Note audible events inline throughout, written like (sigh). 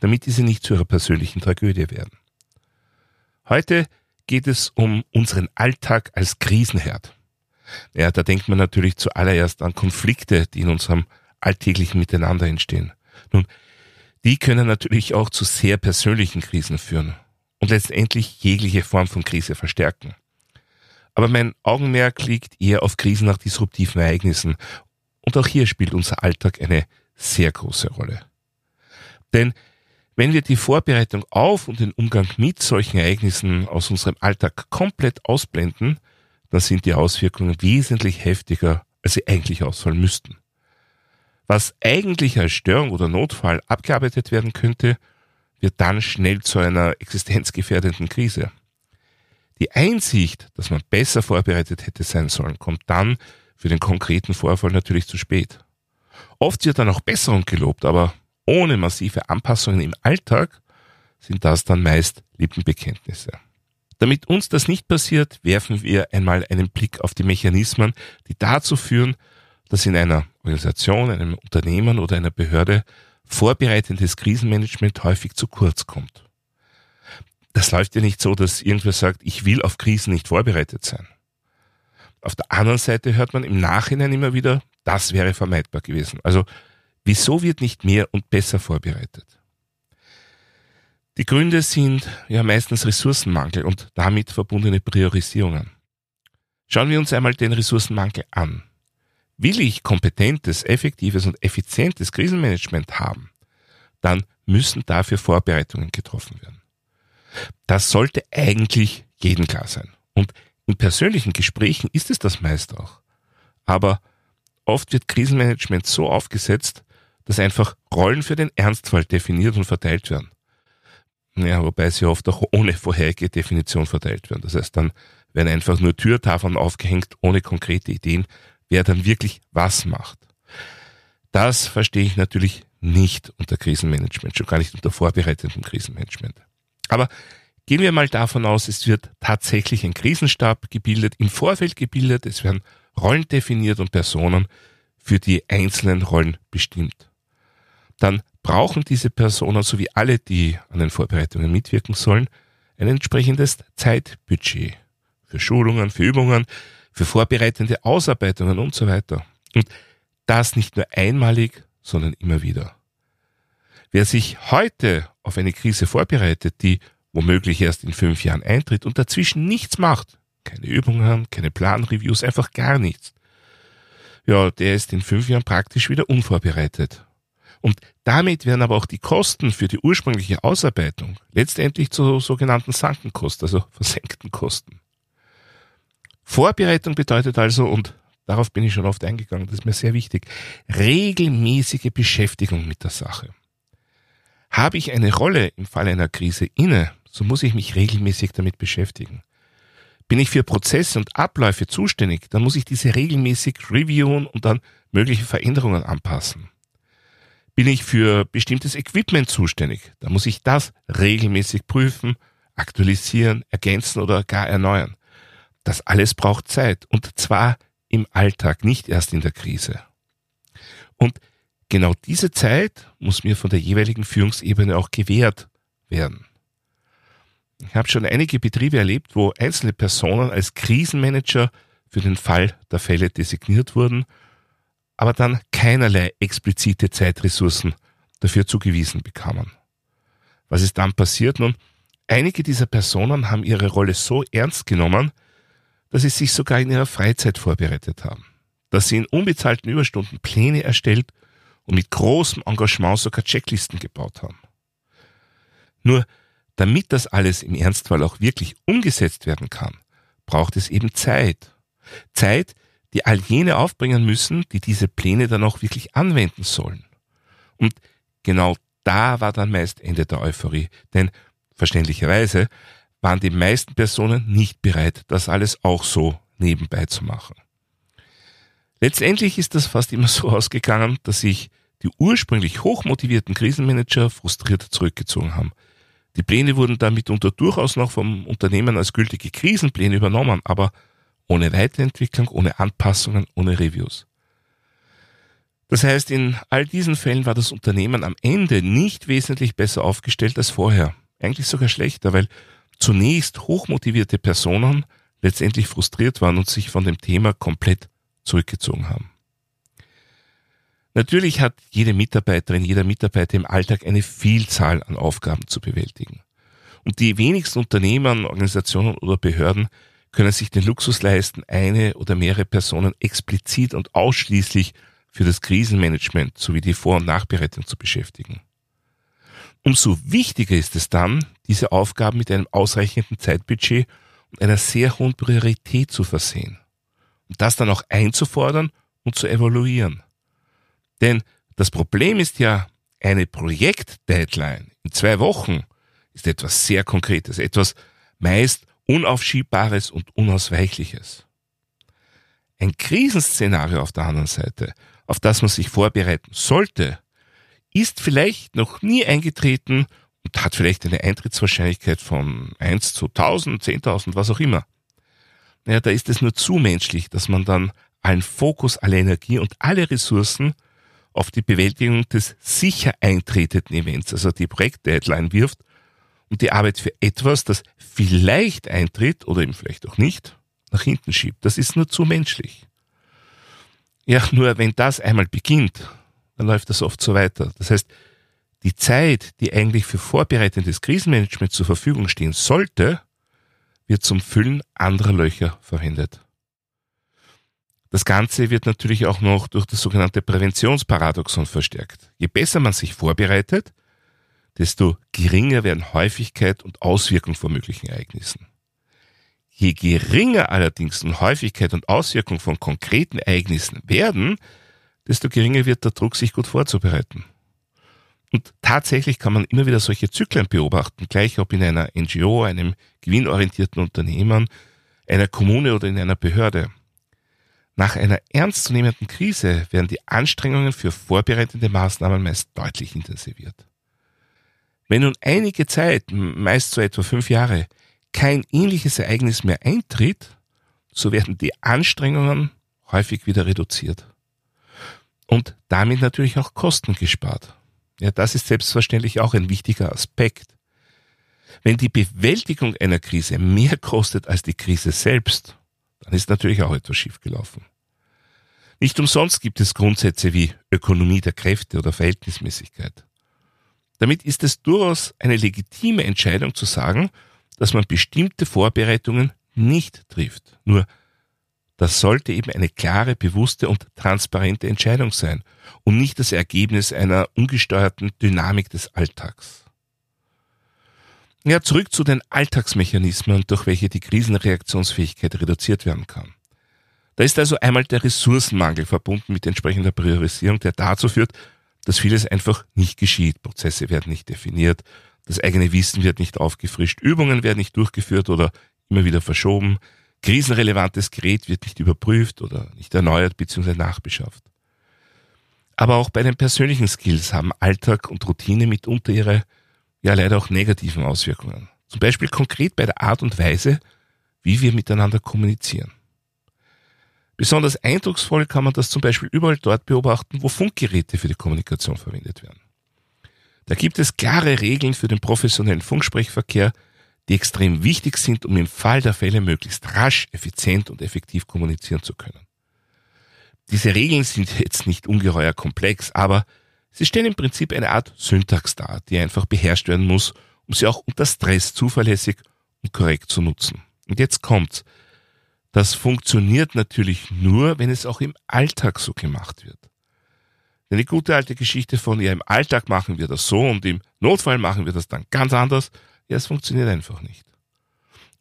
damit diese nicht zu ihrer persönlichen Tragödie werden. Heute geht es um unseren Alltag als Krisenherd. Ja, da denkt man natürlich zuallererst an Konflikte, die in unserem alltäglichen Miteinander entstehen. Nun, die können natürlich auch zu sehr persönlichen Krisen führen und letztendlich jegliche Form von Krise verstärken. Aber mein Augenmerk liegt eher auf Krisen nach disruptiven Ereignissen und auch hier spielt unser Alltag eine sehr große Rolle. Denn wenn wir die Vorbereitung auf und den Umgang mit solchen Ereignissen aus unserem Alltag komplett ausblenden, dann sind die Auswirkungen wesentlich heftiger, als sie eigentlich ausfallen müssten. Was eigentlich als Störung oder Notfall abgearbeitet werden könnte, wird dann schnell zu einer existenzgefährdenden Krise. Die Einsicht, dass man besser vorbereitet hätte sein sollen, kommt dann für den konkreten Vorfall natürlich zu spät. Oft wird dann auch Besserung gelobt, aber ohne massive Anpassungen im Alltag sind das dann meist Lippenbekenntnisse. Damit uns das nicht passiert, werfen wir einmal einen Blick auf die Mechanismen, die dazu führen, dass in einer Organisation, einem Unternehmen oder einer Behörde vorbereitendes Krisenmanagement häufig zu kurz kommt. Das läuft ja nicht so, dass irgendwer sagt, ich will auf Krisen nicht vorbereitet sein. Auf der anderen Seite hört man im Nachhinein immer wieder, das wäre vermeidbar gewesen. Also Wieso wird nicht mehr und besser vorbereitet? Die Gründe sind ja meistens Ressourcenmangel und damit verbundene Priorisierungen. Schauen wir uns einmal den Ressourcenmangel an. Will ich kompetentes, effektives und effizientes Krisenmanagement haben, dann müssen dafür Vorbereitungen getroffen werden. Das sollte eigentlich jedem klar sein. Und in persönlichen Gesprächen ist es das meist auch. Aber oft wird Krisenmanagement so aufgesetzt, dass einfach Rollen für den Ernstfall definiert und verteilt werden. Ja, wobei sie oft auch ohne vorherige Definition verteilt werden. Das heißt, dann werden einfach nur Türtafeln aufgehängt, ohne konkrete Ideen, wer dann wirklich was macht. Das verstehe ich natürlich nicht unter Krisenmanagement, schon gar nicht unter vorbereitendem Krisenmanagement. Aber gehen wir mal davon aus, es wird tatsächlich ein Krisenstab gebildet, im Vorfeld gebildet, es werden Rollen definiert und Personen für die einzelnen Rollen bestimmt dann brauchen diese Personen sowie alle, die an den Vorbereitungen mitwirken sollen, ein entsprechendes Zeitbudget für Schulungen, für Übungen, für vorbereitende Ausarbeitungen und so weiter. Und das nicht nur einmalig, sondern immer wieder. Wer sich heute auf eine Krise vorbereitet, die womöglich erst in fünf Jahren eintritt und dazwischen nichts macht, keine Übungen, keine Planreviews, einfach gar nichts, ja, der ist in fünf Jahren praktisch wieder unvorbereitet und damit werden aber auch die Kosten für die ursprüngliche Ausarbeitung letztendlich zu sogenannten Sankenkosten, also versenkten Kosten. Vorbereitung bedeutet also, und darauf bin ich schon oft eingegangen, das ist mir sehr wichtig, regelmäßige Beschäftigung mit der Sache. Habe ich eine Rolle im Fall einer Krise inne, so muss ich mich regelmäßig damit beschäftigen. Bin ich für Prozesse und Abläufe zuständig, dann muss ich diese regelmäßig reviewen und dann mögliche Veränderungen anpassen bin ich für bestimmtes Equipment zuständig. Da muss ich das regelmäßig prüfen, aktualisieren, ergänzen oder gar erneuern. Das alles braucht Zeit und zwar im Alltag, nicht erst in der Krise. Und genau diese Zeit muss mir von der jeweiligen Führungsebene auch gewährt werden. Ich habe schon einige Betriebe erlebt, wo einzelne Personen als Krisenmanager für den Fall der Fälle designiert wurden aber dann keinerlei explizite Zeitressourcen dafür zugewiesen bekamen. Was ist dann passiert? Nun, einige dieser Personen haben ihre Rolle so ernst genommen, dass sie sich sogar in ihrer Freizeit vorbereitet haben, dass sie in unbezahlten Überstunden Pläne erstellt und mit großem Engagement sogar Checklisten gebaut haben. Nur damit das alles im Ernstfall auch wirklich umgesetzt werden kann, braucht es eben Zeit. Zeit, die all jene aufbringen müssen, die diese Pläne dann auch wirklich anwenden sollen. Und genau da war dann meist Ende der Euphorie. Denn verständlicherweise waren die meisten Personen nicht bereit, das alles auch so nebenbei zu machen. Letztendlich ist das fast immer (laughs) so ausgegangen, dass sich die ursprünglich hochmotivierten Krisenmanager frustriert zurückgezogen haben. Die Pläne wurden dann mitunter durchaus noch vom Unternehmen als gültige Krisenpläne übernommen, aber ohne Weiterentwicklung, ohne Anpassungen, ohne Reviews. Das heißt, in all diesen Fällen war das Unternehmen am Ende nicht wesentlich besser aufgestellt als vorher. Eigentlich sogar schlechter, weil zunächst hochmotivierte Personen letztendlich frustriert waren und sich von dem Thema komplett zurückgezogen haben. Natürlich hat jede Mitarbeiterin, jeder Mitarbeiter im Alltag eine Vielzahl an Aufgaben zu bewältigen. Und die wenigsten Unternehmen, Organisationen oder Behörden können sich den Luxus leisten, eine oder mehrere Personen explizit und ausschließlich für das Krisenmanagement sowie die Vor- und Nachbereitung zu beschäftigen. Umso wichtiger ist es dann, diese Aufgaben mit einem ausreichenden Zeitbudget und einer sehr hohen Priorität zu versehen. Und das dann auch einzufordern und zu evaluieren. Denn das Problem ist ja, eine Projektdeadline in zwei Wochen ist etwas sehr Konkretes, etwas meist Unaufschiebbares und Unausweichliches. Ein Krisenszenario auf der anderen Seite, auf das man sich vorbereiten sollte, ist vielleicht noch nie eingetreten und hat vielleicht eine Eintrittswahrscheinlichkeit von 1 zu 1000, 10.000, was auch immer. Naja, da ist es nur zu menschlich, dass man dann allen Fokus, alle Energie und alle Ressourcen auf die Bewältigung des sicher eintretenden Events, also die Projektdeadline wirft und die Arbeit für etwas, das vielleicht eintritt oder eben vielleicht auch nicht, nach hinten schiebt. Das ist nur zu menschlich. Ja, nur wenn das einmal beginnt, dann läuft das oft so weiter. Das heißt, die Zeit, die eigentlich für vorbereitendes Krisenmanagement zur Verfügung stehen sollte, wird zum Füllen anderer Löcher verwendet. Das Ganze wird natürlich auch noch durch das sogenannte Präventionsparadoxon verstärkt. Je besser man sich vorbereitet, desto geringer werden Häufigkeit und Auswirkung von möglichen Ereignissen. Je geringer allerdings die Häufigkeit und Auswirkung von konkreten Ereignissen werden, desto geringer wird der Druck, sich gut vorzubereiten. Und tatsächlich kann man immer wieder solche Zyklen beobachten, gleich ob in einer NGO, einem gewinnorientierten Unternehmen, einer Kommune oder in einer Behörde. Nach einer ernstzunehmenden Krise werden die Anstrengungen für vorbereitende Maßnahmen meist deutlich intensiviert. Wenn nun einige Zeit, meist so etwa fünf Jahre, kein ähnliches Ereignis mehr eintritt, so werden die Anstrengungen häufig wieder reduziert. Und damit natürlich auch Kosten gespart. Ja, das ist selbstverständlich auch ein wichtiger Aspekt. Wenn die Bewältigung einer Krise mehr kostet als die Krise selbst, dann ist natürlich auch etwas schiefgelaufen. Nicht umsonst gibt es Grundsätze wie Ökonomie der Kräfte oder Verhältnismäßigkeit. Damit ist es durchaus eine legitime Entscheidung zu sagen, dass man bestimmte Vorbereitungen nicht trifft. Nur das sollte eben eine klare, bewusste und transparente Entscheidung sein und nicht das Ergebnis einer ungesteuerten Dynamik des Alltags. Ja, zurück zu den Alltagsmechanismen, durch welche die Krisenreaktionsfähigkeit reduziert werden kann. Da ist also einmal der Ressourcenmangel verbunden mit entsprechender Priorisierung, der dazu führt, dass vieles einfach nicht geschieht. Prozesse werden nicht definiert, das eigene Wissen wird nicht aufgefrischt, Übungen werden nicht durchgeführt oder immer wieder verschoben, krisenrelevantes Gerät wird nicht überprüft oder nicht erneuert bzw. nachbeschafft. Aber auch bei den persönlichen Skills haben Alltag und Routine mitunter ihre, ja leider auch negativen Auswirkungen. Zum Beispiel konkret bei der Art und Weise, wie wir miteinander kommunizieren. Besonders eindrucksvoll kann man das zum Beispiel überall dort beobachten, wo Funkgeräte für die Kommunikation verwendet werden. Da gibt es klare Regeln für den professionellen Funksprechverkehr, die extrem wichtig sind, um im Fall der Fälle möglichst rasch, effizient und effektiv kommunizieren zu können. Diese Regeln sind jetzt nicht ungeheuer komplex, aber sie stellen im Prinzip eine Art Syntax dar, die einfach beherrscht werden muss, um sie auch unter Stress zuverlässig und korrekt zu nutzen. Und jetzt kommt's. Das funktioniert natürlich nur, wenn es auch im Alltag so gemacht wird. Die gute alte Geschichte von, ja, im Alltag machen wir das so und im Notfall machen wir das dann ganz anders, ja, es funktioniert einfach nicht.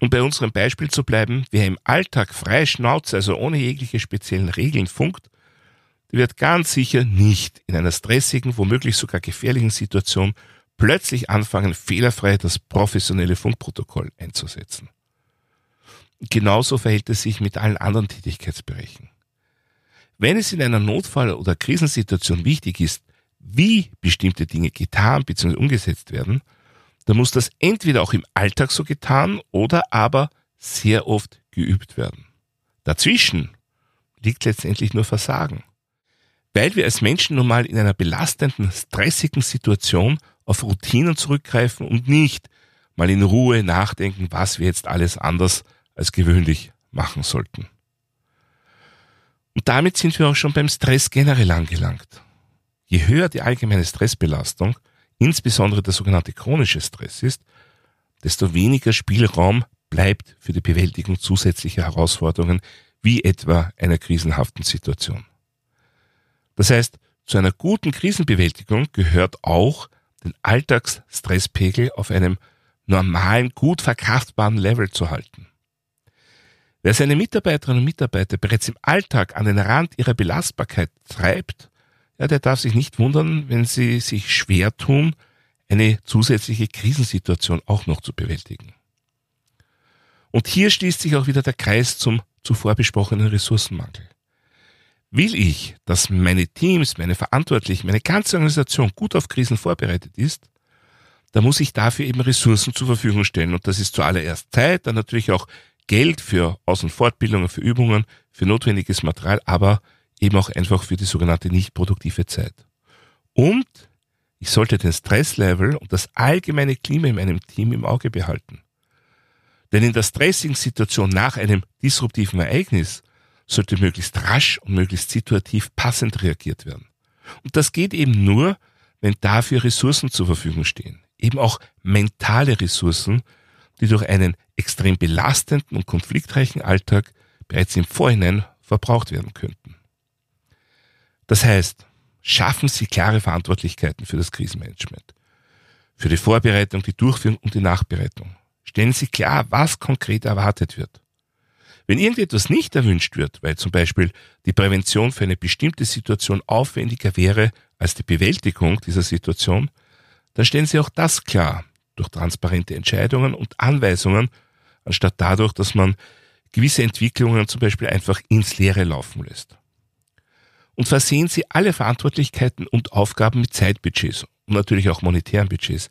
Um bei unserem Beispiel zu bleiben, wer im Alltag frei Schnauze, also ohne jegliche speziellen Regeln funkt, der wird ganz sicher nicht in einer stressigen, womöglich sogar gefährlichen Situation plötzlich anfangen, fehlerfrei das professionelle Funkprotokoll einzusetzen. Genauso verhält es sich mit allen anderen Tätigkeitsbereichen. Wenn es in einer Notfall- oder Krisensituation wichtig ist, wie bestimmte Dinge getan bzw. umgesetzt werden, dann muss das entweder auch im Alltag so getan oder aber sehr oft geübt werden. Dazwischen liegt letztendlich nur Versagen. Weil wir als Menschen nun mal in einer belastenden, stressigen Situation auf Routinen zurückgreifen und nicht mal in Ruhe nachdenken, was wir jetzt alles anders als gewöhnlich machen sollten. Und damit sind wir auch schon beim Stress generell angelangt. Je höher die allgemeine Stressbelastung, insbesondere der sogenannte chronische Stress ist, desto weniger Spielraum bleibt für die Bewältigung zusätzlicher Herausforderungen, wie etwa einer krisenhaften Situation. Das heißt, zu einer guten Krisenbewältigung gehört auch, den Alltagsstresspegel auf einem normalen, gut verkraftbaren Level zu halten. Wer seine Mitarbeiterinnen und Mitarbeiter bereits im Alltag an den Rand ihrer Belastbarkeit treibt, ja, der darf sich nicht wundern, wenn sie sich schwer tun, eine zusätzliche Krisensituation auch noch zu bewältigen. Und hier schließt sich auch wieder der Kreis zum zuvor besprochenen Ressourcenmangel. Will ich, dass meine Teams, meine Verantwortlichen, meine ganze Organisation gut auf Krisen vorbereitet ist, dann muss ich dafür eben Ressourcen zur Verfügung stellen. Und das ist zuallererst Zeit, dann natürlich auch Geld für Aus- und Fortbildungen, für Übungen, für notwendiges Material, aber eben auch einfach für die sogenannte nicht produktive Zeit. Und ich sollte den Stresslevel und das allgemeine Klima in meinem Team im Auge behalten. Denn in der stressigen Situation nach einem disruptiven Ereignis sollte möglichst rasch und möglichst situativ passend reagiert werden. Und das geht eben nur, wenn dafür Ressourcen zur Verfügung stehen. Eben auch mentale Ressourcen, die durch einen extrem belastenden und konfliktreichen Alltag bereits im Vorhinein verbraucht werden könnten. Das heißt, schaffen Sie klare Verantwortlichkeiten für das Krisenmanagement, für die Vorbereitung, die Durchführung und die Nachbereitung. Stellen Sie klar, was konkret erwartet wird. Wenn irgendetwas nicht erwünscht wird, weil zum Beispiel die Prävention für eine bestimmte Situation aufwendiger wäre als die Bewältigung dieser Situation, dann stellen Sie auch das klar durch transparente Entscheidungen und Anweisungen, anstatt dadurch, dass man gewisse Entwicklungen zum Beispiel einfach ins Leere laufen lässt. Und versehen Sie alle Verantwortlichkeiten und Aufgaben mit Zeitbudgets und natürlich auch monetären Budgets,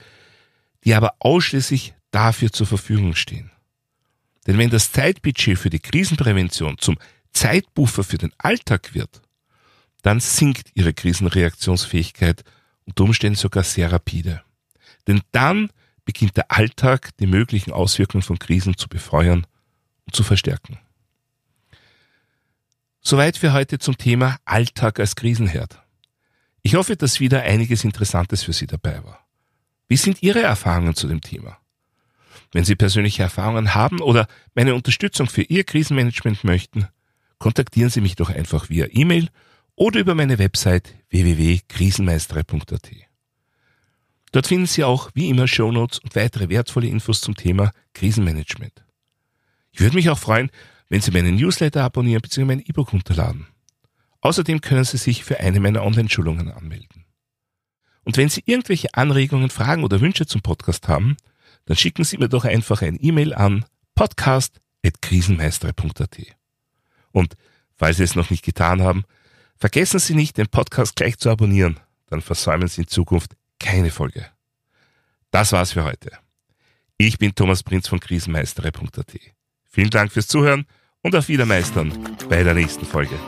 die aber ausschließlich dafür zur Verfügung stehen. Denn wenn das Zeitbudget für die Krisenprävention zum Zeitbuffer für den Alltag wird, dann sinkt ihre Krisenreaktionsfähigkeit unter Umständen sogar sehr rapide. Denn dann beginnt der Alltag, die möglichen Auswirkungen von Krisen zu befeuern und zu verstärken. Soweit für heute zum Thema Alltag als Krisenherd. Ich hoffe, dass wieder einiges Interessantes für Sie dabei war. Wie sind Ihre Erfahrungen zu dem Thema? Wenn Sie persönliche Erfahrungen haben oder meine Unterstützung für Ihr Krisenmanagement möchten, kontaktieren Sie mich doch einfach via E-Mail oder über meine Website www.krisenmeistere.at. Dort finden Sie auch wie immer Shownotes und weitere wertvolle Infos zum Thema Krisenmanagement. Ich würde mich auch freuen, wenn Sie meinen Newsletter abonnieren bzw. mein E-Book runterladen. Außerdem können Sie sich für eine meiner Online-Schulungen anmelden. Und wenn Sie irgendwelche Anregungen, Fragen oder Wünsche zum Podcast haben, dann schicken Sie mir doch einfach ein E-Mail an podcast.krisenmeister.at. Und falls Sie es noch nicht getan haben, vergessen Sie nicht, den Podcast gleich zu abonnieren, dann versäumen Sie in Zukunft keine Folge. Das war's für heute. Ich bin Thomas Prinz von krisenmeistere.at. Vielen Dank fürs Zuhören und auf Wiedermeistern bei der nächsten Folge.